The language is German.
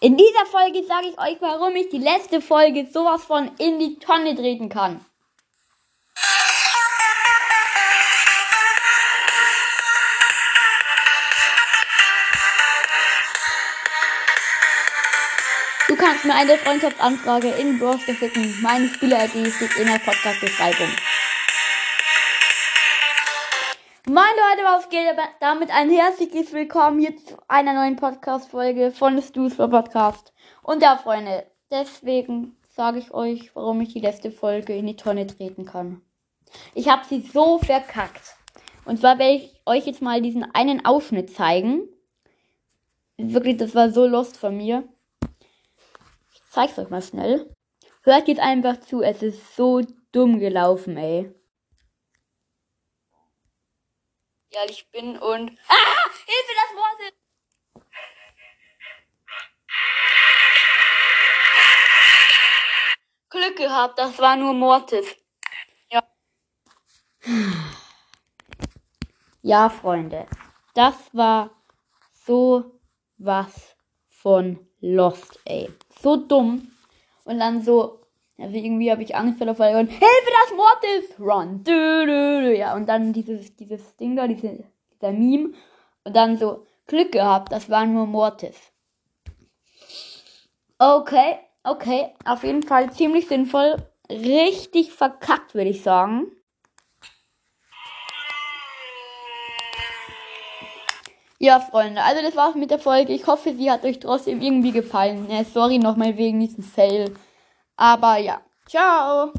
In dieser Folge sage ich euch, warum ich die letzte Folge sowas von in die Tonne treten kann. Du kannst mir eine Freundschaftsanfrage in Browser schicken. Meine Spieler-ID steht in der Podcast-Beschreibung. Moin Leute, was geht? Damit ein herzliches Willkommen hier zu einer neuen Podcast-Folge von Stußler Podcast. Und ja, Freunde, deswegen sage ich euch, warum ich die letzte Folge in die Tonne treten kann. Ich habe sie so verkackt. Und zwar werde ich euch jetzt mal diesen einen Ausschnitt zeigen. Wirklich, das war so lost von mir zeig's euch mal schnell. Hört jetzt einfach zu, es ist so dumm gelaufen, ey. Ich bin und. Ah! Hilfe, das Mortis! Glück gehabt, das war nur Mortis. Ja. Ja, Freunde. Das war so was von Lost, ey so dumm. Und dann so, also irgendwie habe ich Angst vor der Folge und Hilfe, das Mord ist! Run! Du, du, du. Ja, und dann dieses, dieses Ding da, diese, dieser Meme. Und dann so, Glück gehabt, das war nur Mortis. Okay, okay, auf jeden Fall ziemlich sinnvoll. Richtig verkackt, würde ich sagen. Ja, Freunde, also das war's mit der Folge. Ich hoffe, sie hat euch trotzdem irgendwie gefallen. Ja, sorry nochmal wegen diesem Fail. Aber ja, ciao.